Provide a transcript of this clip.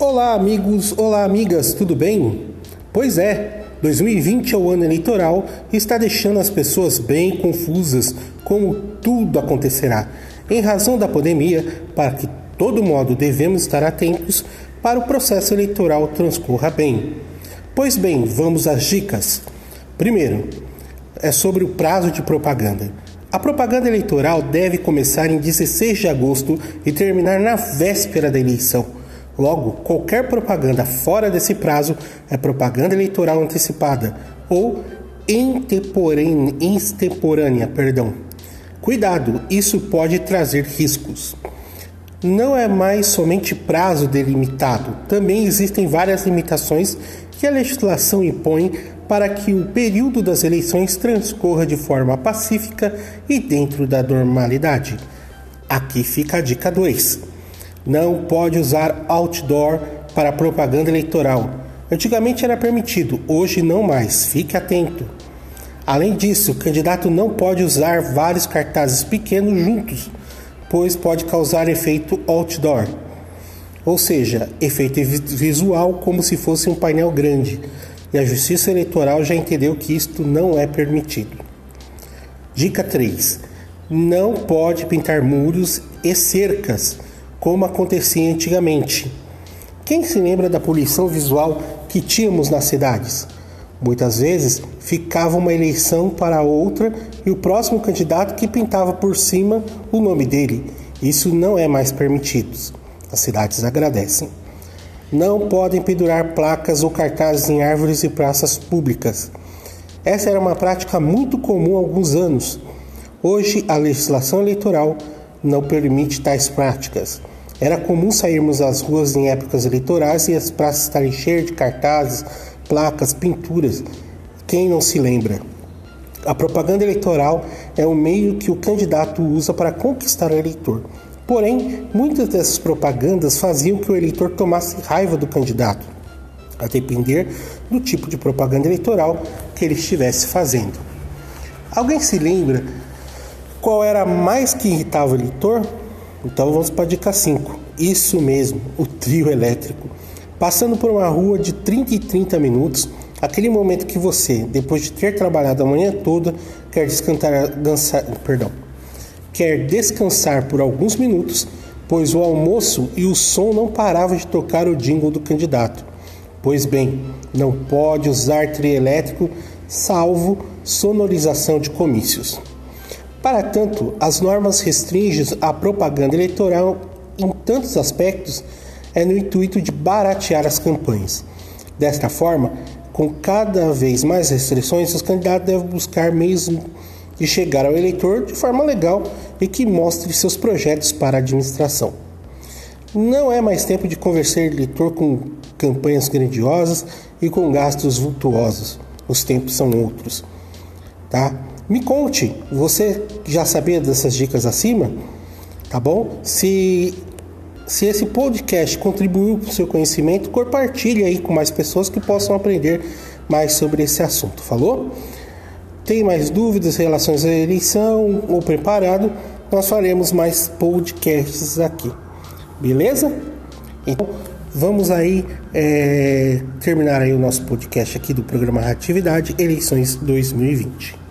Olá, amigos, olá, amigas, tudo bem? Pois é, 2020 é o ano eleitoral e está deixando as pessoas bem confusas como tudo acontecerá. Em razão da pandemia, para que todo modo devemos estar atentos para o processo eleitoral transcorra bem. Pois bem, vamos às dicas. Primeiro, é sobre o prazo de propaganda. A propaganda eleitoral deve começar em 16 de agosto e terminar na véspera da eleição. Logo, qualquer propaganda fora desse prazo é propaganda eleitoral antecipada ou extemporânea, perdão. Cuidado, isso pode trazer riscos. Não é mais somente prazo delimitado, também existem várias limitações que a legislação impõe para que o período das eleições transcorra de forma pacífica e dentro da normalidade. Aqui fica a dica 2 não pode usar outdoor para propaganda eleitoral. Antigamente era permitido, hoje não mais. Fique atento. Além disso, o candidato não pode usar vários cartazes pequenos juntos, pois pode causar efeito outdoor, ou seja, efeito visual como se fosse um painel grande. E a Justiça Eleitoral já entendeu que isto não é permitido. Dica 3: não pode pintar muros e cercas como acontecia antigamente. Quem se lembra da poluição visual que tínhamos nas cidades? Muitas vezes ficava uma eleição para outra e o próximo candidato que pintava por cima o nome dele. Isso não é mais permitido. As cidades agradecem. Não podem pendurar placas ou cartazes em árvores e praças públicas. Essa era uma prática muito comum há alguns anos. Hoje, a legislação eleitoral não permite tais práticas. Era comum sairmos às ruas em épocas eleitorais e as praças estarem cheias de cartazes, placas, pinturas. Quem não se lembra? A propaganda eleitoral é o meio que o candidato usa para conquistar o eleitor. Porém, muitas dessas propagandas faziam que o eleitor tomasse raiva do candidato, a depender do tipo de propaganda eleitoral que ele estivesse fazendo. Alguém se lembra qual era mais que irritava o eleitor? Então vamos para a dica 5. Isso mesmo, o trio elétrico. Passando por uma rua de 30 e 30 minutos, aquele momento que você, depois de ter trabalhado a manhã toda, quer descansar, dançar, perdão, quer descansar por alguns minutos, pois o almoço e o som não paravam de tocar o jingle do candidato. Pois bem, não pode usar trio elétrico salvo sonorização de comícios. Para tanto, as normas restringem a propaganda eleitoral em tantos aspectos é no intuito de baratear as campanhas. Desta forma, com cada vez mais restrições, os candidatos devem buscar meios de chegar ao eleitor de forma legal e que mostre seus projetos para a administração. Não é mais tempo de conversar eleitor com campanhas grandiosas e com gastos vultuosos. Os tempos são outros, tá? Me conte, você já sabia dessas dicas acima? Tá bom? Se, se esse podcast contribuiu para o seu conhecimento, compartilhe aí com mais pessoas que possam aprender mais sobre esse assunto. Falou? Tem mais dúvidas relação à eleição ou preparado? Nós faremos mais podcasts aqui. Beleza? Então, vamos aí é, terminar aí o nosso podcast aqui do programa Atividade Eleições 2020.